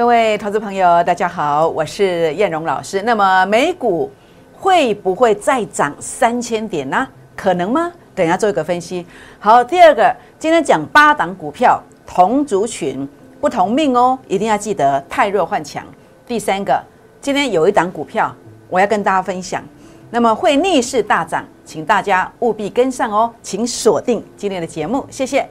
各位投资朋友，大家好，我是燕荣老师。那么美股会不会再涨三千点呢？可能吗？等下做一个分析。好，第二个，今天讲八档股票，同族群不同命哦，一定要记得太弱换强。第三个，今天有一档股票我要跟大家分享，那么会逆势大涨，请大家务必跟上哦，请锁定今天的节目，谢谢。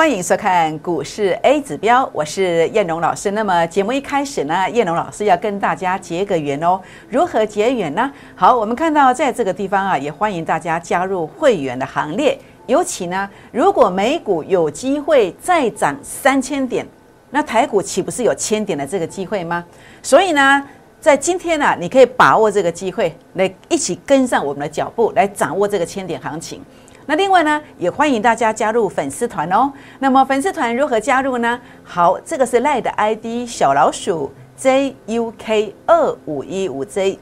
欢迎收看股市 A 指标，我是燕荣老师。那么节目一开始呢，燕荣老师要跟大家结个缘哦。如何结缘呢？好，我们看到在这个地方啊，也欢迎大家加入会员的行列。尤其呢，如果美股有机会再涨三千点，那台股岂不是有千点的这个机会吗？所以呢，在今天呢，你可以把握这个机会，来一起跟上我们的脚步，来掌握这个千点行情。那另外呢，也欢迎大家加入粉丝团哦。那么粉丝团如何加入呢？好，这个是赖的 ID 小老鼠 JUK 二五一五 J，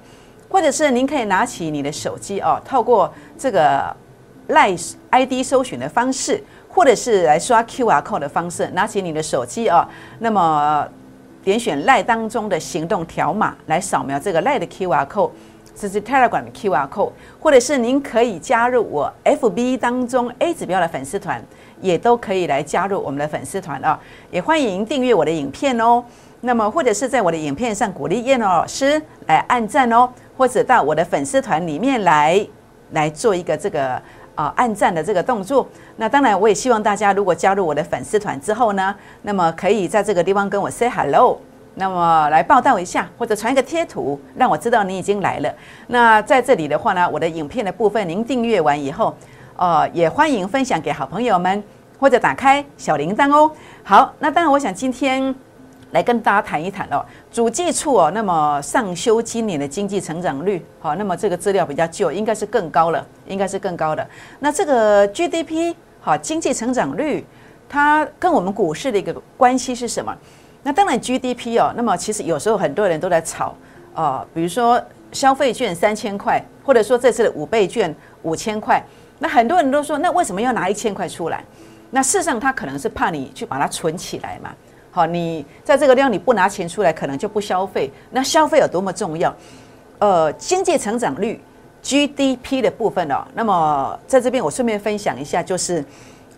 或者是您可以拿起你的手机哦，透过这个赖 ID 搜寻的方式，或者是来刷 QR code 的方式，拿起你的手机哦，那么点选赖当中的行动条码来扫描这个赖的 QR code。这是 Telegram 的 QR code，或者是您可以加入我 FB 当中 A 指标的粉丝团，也都可以来加入我们的粉丝团啊！也欢迎订阅我的影片哦。那么或者是在我的影片上鼓励燕老师来按赞哦，或者到我的粉丝团里面来来做一个这个啊按赞的这个动作。那当然，我也希望大家如果加入我的粉丝团之后呢，那么可以在这个地方跟我 say hello。那么来报道一下，或者传一个贴图，让我知道你已经来了。那在这里的话呢，我的影片的部分您订阅完以后，呃，也欢迎分享给好朋友们，或者打开小铃铛哦。好，那当然，我想今天来跟大家谈一谈哦，主计处哦，那么上修今年的经济成长率，好，那么这个资料比较旧，应该是更高了，应该是更高的。那这个 GDP 好，经济成长率，它跟我们股市的一个关系是什么？那当然 GDP 哦，那么其实有时候很多人都在炒啊，比如说消费券三千块，或者说这次的五倍券五千块，那很多人都说，那为什么要拿一千块出来？那事实上他可能是怕你去把它存起来嘛。好，你在这个地方你不拿钱出来，可能就不消费。那消费有多么重要？呃，经济成长率 GDP 的部分哦，那么在这边我顺便分享一下，就是。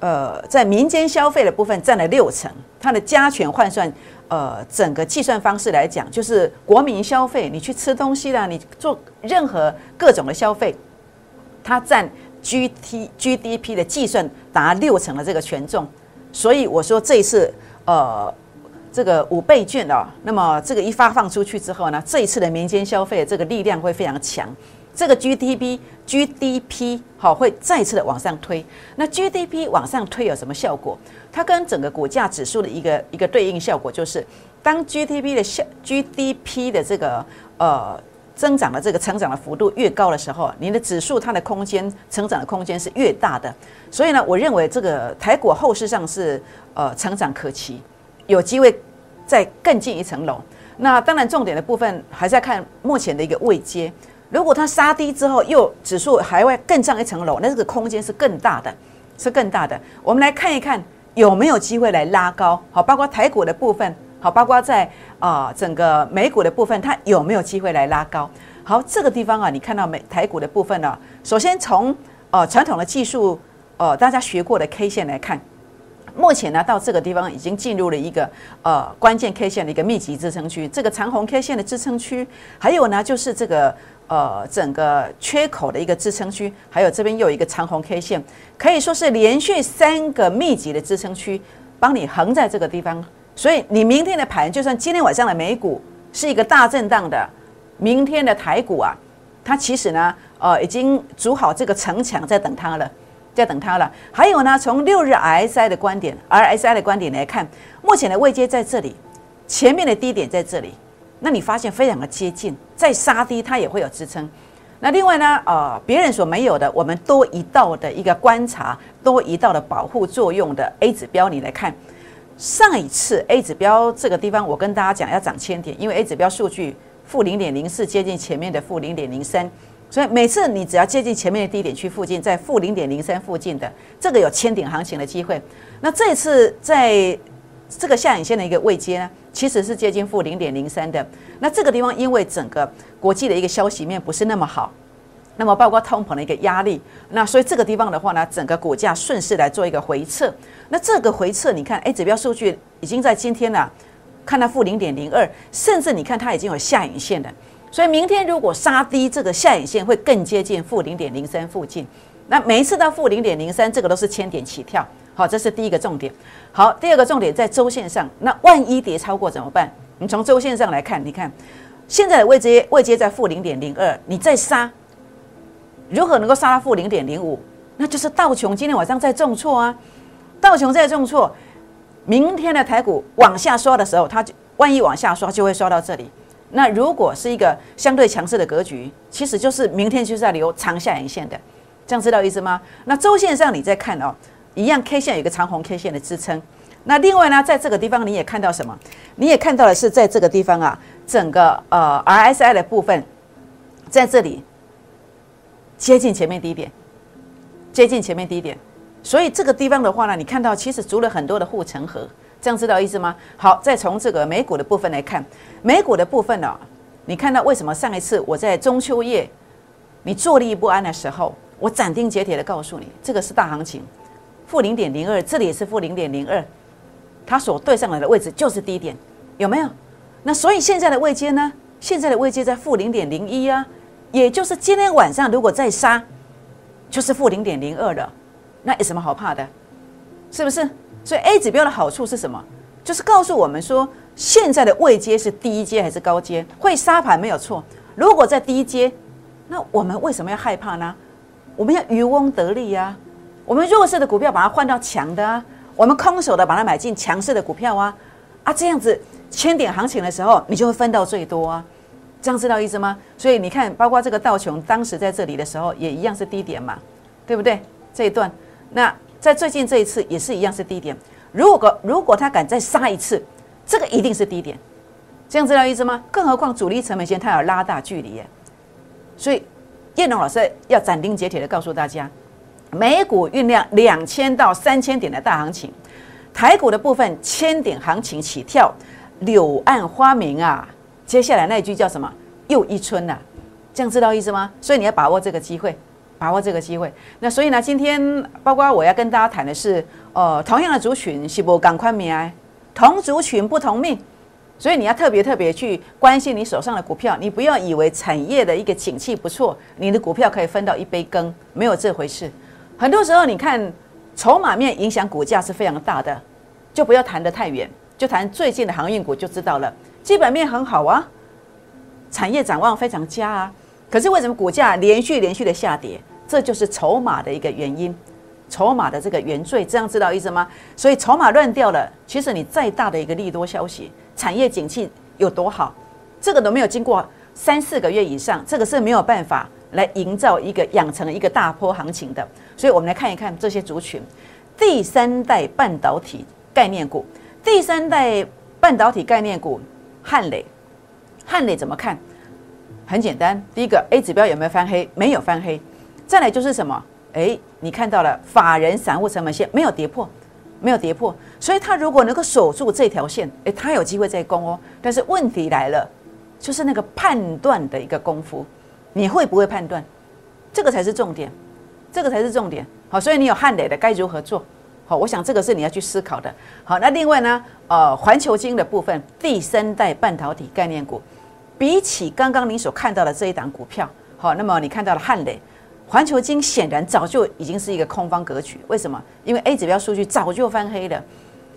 呃，在民间消费的部分占了六成，它的加权换算，呃，整个计算方式来讲，就是国民消费，你去吃东西啦，你做任何各种的消费，它占 G T G D P 的计算达六成的这个权重，所以我说这一次，呃，这个五倍券哦，那么这个一发放出去之后呢，这一次的民间消费这个力量会非常强。这个 GDP GDP 好会再次的往上推，那 GDP 往上推有什么效果？它跟整个股价指数的一个一个对应效果就是，当 GDP 的效 GDP 的这个呃增长的这个成长的幅度越高的时候，你的指数它的空间成长的空间是越大的。所以呢，我认为这个台股后市上是呃成长可期，有机会再更进一层楼。那当然重点的部分还是要看目前的一个位阶。如果它杀低之后，又指数还会更上一层楼，那这个空间是更大的，是更大的。我们来看一看有没有机会来拉高，好，包括台股的部分，好，包括在啊整个美股的部分，它有没有机会来拉高？好，这个地方啊，你看到美台股的部分呢，首先从呃传统的技术，呃大家学过的 K 线来看。目前呢，到这个地方已经进入了一个呃关键 K 线的一个密集支撑区，这个长红 K 线的支撑区，还有呢就是这个呃整个缺口的一个支撑区，还有这边又有一个长红 K 线，可以说是连续三个密集的支撑区，帮你横在这个地方。所以你明天的盘，就算今天晚上的美股是一个大震荡的，明天的台股啊，它其实呢呃已经筑好这个城墙在等它了。在等它了。还有呢，从六日 RSI 的观点，RSI 的观点来看，目前的位阶在这里，前面的低点在这里，那你发现非常的接近，再杀低它也会有支撑。那另外呢，呃，别人所没有的，我们多一道的一个观察，多一道的保护作用的 A 指标，你来看，上一次 A 指标这个地方，我跟大家讲要涨千点，因为 A 指标数据负零点零四接近前面的负零点零三，所以每次你只要接近前面的低点区附近，在负零点零三附近的这个有千点行情的机会。那这次在这个下影线的一个位阶呢，其实是接近负零点零三的。那这个地方因为整个国际的一个消息面不是那么好，那么包括通膨的一个压力，那所以这个地方的话呢，整个股价顺势来做一个回撤。那这个回撤，你看，哎，指标数据已经在今天呢，看到负零点零二，甚至你看它已经有下影线了。所以明天如果杀低这个下影线，会更接近负零点零三附近。那每一次到负零点零三，这个都是千点起跳。好，这是第一个重点。好，第二个重点在周线上，那万一跌超过怎么办？你从周线上来看，你看现在的位阶位阶在负零点零二，你再杀，如何能够杀到负零点零五？那就是道琼今天晚上在重挫啊，道琼在重挫，明天的台股往下刷的时候，它就万一往下刷就会刷到这里。那如果是一个相对强势的格局，其实就是明天就是在留长下影线的，这样知道意思吗？那周线上你再看哦。一样，K 线有一个长红 K 线的支撑。那另外呢，在这个地方你也看到什么？你也看到的是在这个地方啊，整个呃 RSI 的部分在这里接近前面低点，接近前面低点。所以这个地方的话呢，你看到其实筑了很多的护城河，这样知道意思吗？好，再从这个美股的部分来看，美股的部分呢，你看到为什么上一次我在中秋夜你坐立不安的时候，我斩钉截铁的告诉你，这个是大行情。负零点零二，这里也是负零点零二，它所对上来的位置就是低点，有没有？那所以现在的位阶呢？现在的位阶在负零点零一啊，也就是今天晚上如果再杀，就是负零点零二了，那有什么好怕的？是不是？所以 A 指标的好处是什么？就是告诉我们说，现在的位阶是低阶还是高阶？会杀盘没有错。如果在低阶，那我们为什么要害怕呢？我们要渔翁得利呀。我们弱势的股票把它换到强的啊，我们空手的把它买进强势的股票啊，啊这样子千点行情的时候，你就会分到最多啊，这样知道意思吗？所以你看，包括这个道琼当时在这里的时候，也一样是低点嘛，对不对？这一段，那在最近这一次也是一样是低点。如果如果他敢再杀一次，这个一定是低点，这样知道意思吗？更何况主力成本线它有拉大距离耶，所以叶龙老师要斩钉截铁的告诉大家。美股酝酿两千到三千点的大行情，台股的部分千点行情起跳，柳暗花明啊！接下来那一句叫什么？又一春呐！这样知道意思吗？所以你要把握这个机会，把握这个机会。那所以呢，今天包括我要跟大家谈的是，呃，同样的族群是不赶快命，同族群不同命，所以你要特别特别去关心你手上的股票，你不要以为产业的一个景气不错，你的股票可以分到一杯羹，没有这回事。很多时候，你看筹码面影响股价是非常大的，就不要谈得太远，就谈最近的航运股就知道了。基本面很好啊，产业展望非常佳啊，可是为什么股价连续连续的下跌？这就是筹码的一个原因，筹码的这个原罪，这样知道意思吗？所以筹码乱掉了，其实你再大的一个利多消息，产业景气有多好，这个都没有经过三四个月以上，这个是没有办法来营造一个养成一个大波行情的。所以，我们来看一看这些族群，第三代半导体概念股，第三代半导体概念股，汉磊，汉磊怎么看？很简单，第一个 A 指标有没有翻黑？没有翻黑。再来就是什么？哎，你看到了法人散户成本线没有跌破，没有跌破。所以，它如果能够守住这条线，哎，它有机会再攻哦。但是问题来了，就是那个判断的一个功夫，你会不会判断？这个才是重点。这个才是重点，好，所以你有汉磊的该如何做？好，我想这个是你要去思考的。好，那另外呢，呃，环球金的部分，第三代半导体概念股，比起刚刚你所看到的这一档股票，好，那么你看到了汉磊、环球金，显然早就已经是一个空方格局。为什么？因为 A 指标数据早就翻黑了。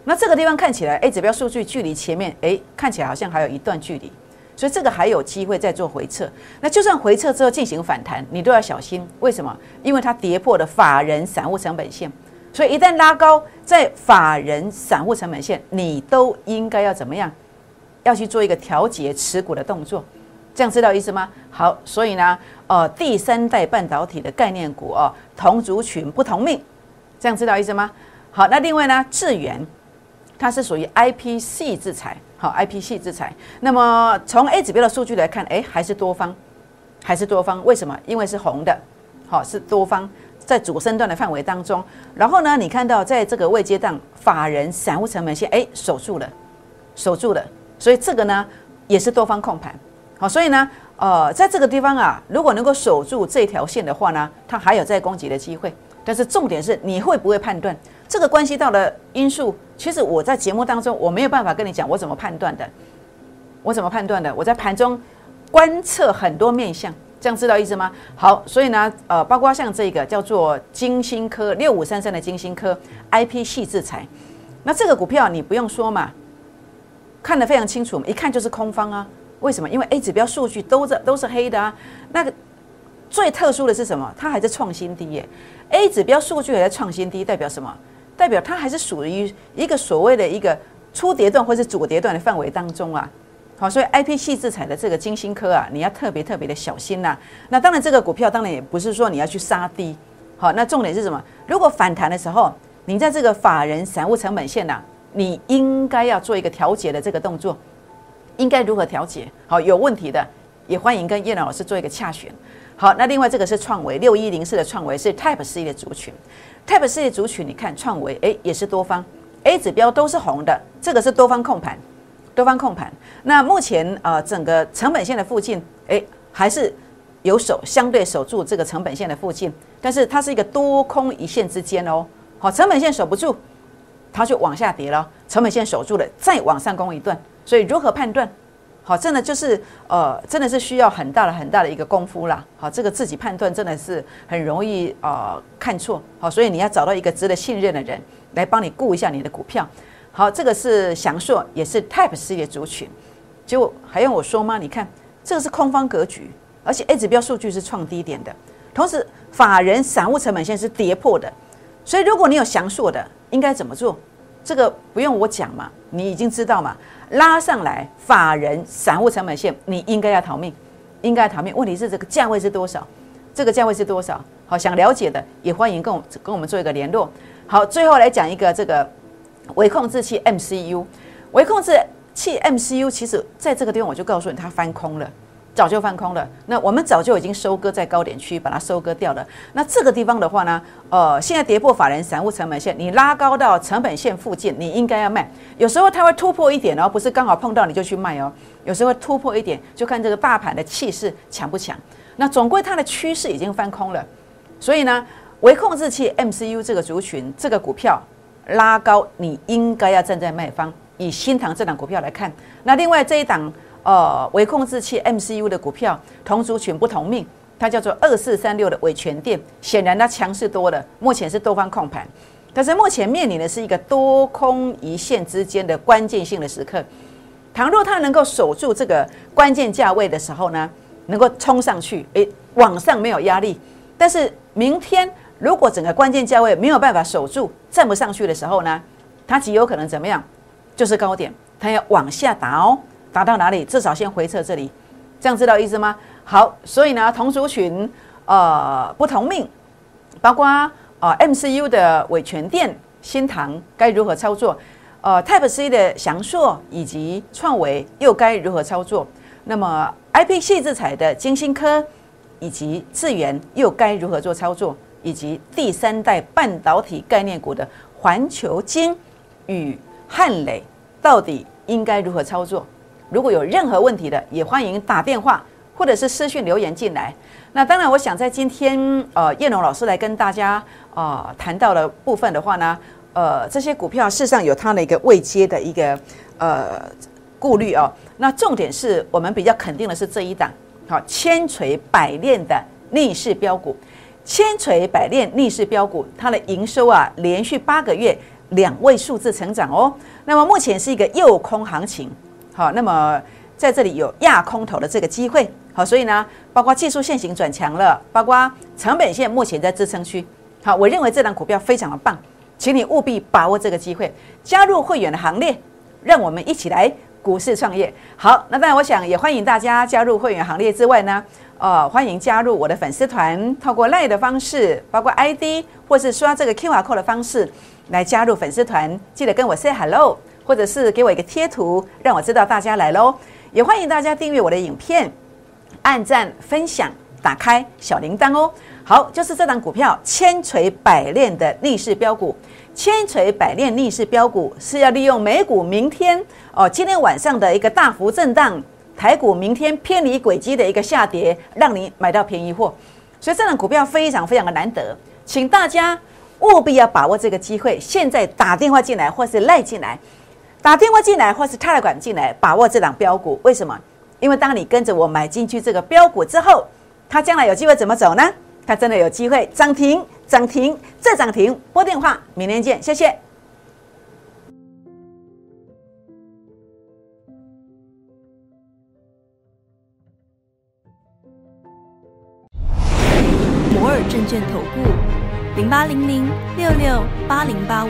那这个地方看起来，A 指标数据距离前面，哎，看起来好像还有一段距离。所以这个还有机会再做回撤，那就算回撤之后进行反弹，你都要小心。为什么？因为它跌破了法人散户成本线，所以一旦拉高在法人散户成本线，你都应该要怎么样？要去做一个调节持股的动作。这样知道意思吗？好，所以呢，呃，第三代半导体的概念股哦，同族群不同命，这样知道意思吗？好，那另外呢，智源它是属于 IP 系制裁，好，IP 系制裁。那么从 A 指标的数据来看，哎，还是多方，还是多方。为什么？因为是红的，好，是多方在主升段的范围当中。然后呢，你看到在这个未接档法人散户成本线，哎，守住了，守住了。所以这个呢，也是多方控盘。好，所以呢，呃，在这个地方啊，如果能够守住这条线的话呢，它还有再攻击的机会。但是重点是你会不会判断？这个关系到的因素，其实我在节目当中我没有办法跟你讲我怎么判断的，我怎么判断的？我在盘中观测很多面相，这样知道意思吗？好，所以呢，呃，包括像这个叫做金星科六五三三的金星科 IP 系制裁，那这个股票你不用说嘛，看得非常清楚，一看就是空方啊。为什么？因为 A 指标数据都在都是黑的啊。那个最特殊的是什么？它还在创新低耶。A 指标数据还在创新低，代表什么？代表它还是属于一个所谓的一个初跌段或是主跌段的范围当中啊。好，所以 IP 系制裁的这个金星科啊，你要特别特别的小心呐。那当然，这个股票当然也不是说你要去杀低。好，那重点是什么？如果反弹的时候，你在这个法人散户成本线呐，你应该要做一个调节的这个动作。应该如何调节？好，有问题的也欢迎跟叶老师做一个洽询。好，那另外这个是创维六一零四的创维是 Type C 的族群，Type C 的族群，你看创维哎也是多方 A 指标都是红的，这个是多方控盘，多方控盘。那目前呃整个成本线的附近哎还是有守相对守住这个成本线的附近，但是它是一个多空一线之间哦。好，成本线守不住，它就往下跌了；成本线守住了，再往上攻一段。所以如何判断？好，真的就是呃，真的是需要很大的很大的一个功夫啦。好，这个自己判断真的是很容易呃看错。好，所以你要找到一个值得信任的人来帮你顾一下你的股票。好，这个是祥硕，也是 Type C 的族群。结果还用我说吗？你看这个是空方格局，而且 A 指标数据是创低点的，同时法人散户成本线是跌破的。所以如果你有祥硕的，应该怎么做？这个不用我讲嘛，你已经知道嘛。拉上来，法人散户成本线，你应该要逃命，应该逃命。问题是这个价位是多少？这个价位是多少？好，想了解的也欢迎跟我跟我们做一个联络。好，最后来讲一个这个微控制器 MCU，微控制器 MCU，其实在这个地方我就告诉你，它翻空了。早就翻空了，那我们早就已经收割在高点区，把它收割掉了。那这个地方的话呢，呃，现在跌破法人散户成本线，你拉高到成本线附近，你应该要卖。有时候它会突破一点哦，不是刚好碰到你就去卖哦。有时候突破一点，就看这个大盘的气势强不强。那总归它的趋势已经翻空了，所以呢，微控制器 MCU 这个族群这个股票拉高，你应该要站在卖方。以新塘这档股票来看，那另外这一档。呃，微控制器 MCU 的股票同族群不同命，它叫做二四三六的伟全电，显然它强势多了，目前是多方控盘，但是目前面临的是一个多空一线之间的关键性的时刻。倘若它能够守住这个关键价位的时候呢，能够冲上去，诶，往上没有压力。但是明天如果整个关键价位没有办法守住，站不上去的时候呢，它极有可能怎么样？就是高点，它要往下打哦。达到哪里？至少先回撤这里，这样知道意思吗？好，所以呢，同族群呃不同命，包括呃 MCU 的伟全电、新唐该如何操作？呃 Type C 的翔硕以及创维又该如何操作？那么 IP 细制彩的金星科以及智源又该如何做操作？以及第三代半导体概念股的环球金与汉磊到底应该如何操作？如果有任何问题的，也欢迎打电话或者是私讯留言进来。那当然，我想在今天呃叶龙老师来跟大家啊谈到的部分的话呢，呃这些股票事实上有它的一个未接的一个呃顾虑哦。那重点是我们比较肯定的是这一档好千锤百炼的逆势标股，千锤百炼逆势标股，它的营收啊连续八个月两位数字成长哦。那么目前是一个诱空行情。好，那么在这里有压空头的这个机会，好，所以呢，包括技术线型转强了，包括成本线目前在支撑区，好，我认为这档股票非常的棒，请你务必把握这个机会，加入会员的行列，让我们一起来股市创业。好，那当然我想也欢迎大家加入会员行列之外呢，呃，欢迎加入我的粉丝团，透过赖的方式，包括 ID 或是刷这个 QR code 的方式来加入粉丝团，记得跟我 say hello，或者是给我一个贴图，让我知道大家来喽。也欢迎大家订阅我的影片，按赞分享，打开小铃铛哦。好，就是这档股票千锤百炼的逆势标股，千锤百炼逆势标股是要利用美股明天哦，今天晚上的一个大幅震荡，台股明天偏离轨迹的一个下跌，让你买到便宜货。所以这档股票非常非常的难得，请大家务必要把握这个机会，现在打电话进来或是赖进来，打电话进来或是插了管进来，把握这档标股。为什么？因为当你跟着我买进去这个标股之后，它将来有机会怎么走呢？它真的有机会涨停，涨停再涨停。拨电话，明天见，谢谢。摩尔证券投顾零八零零六六八零八五。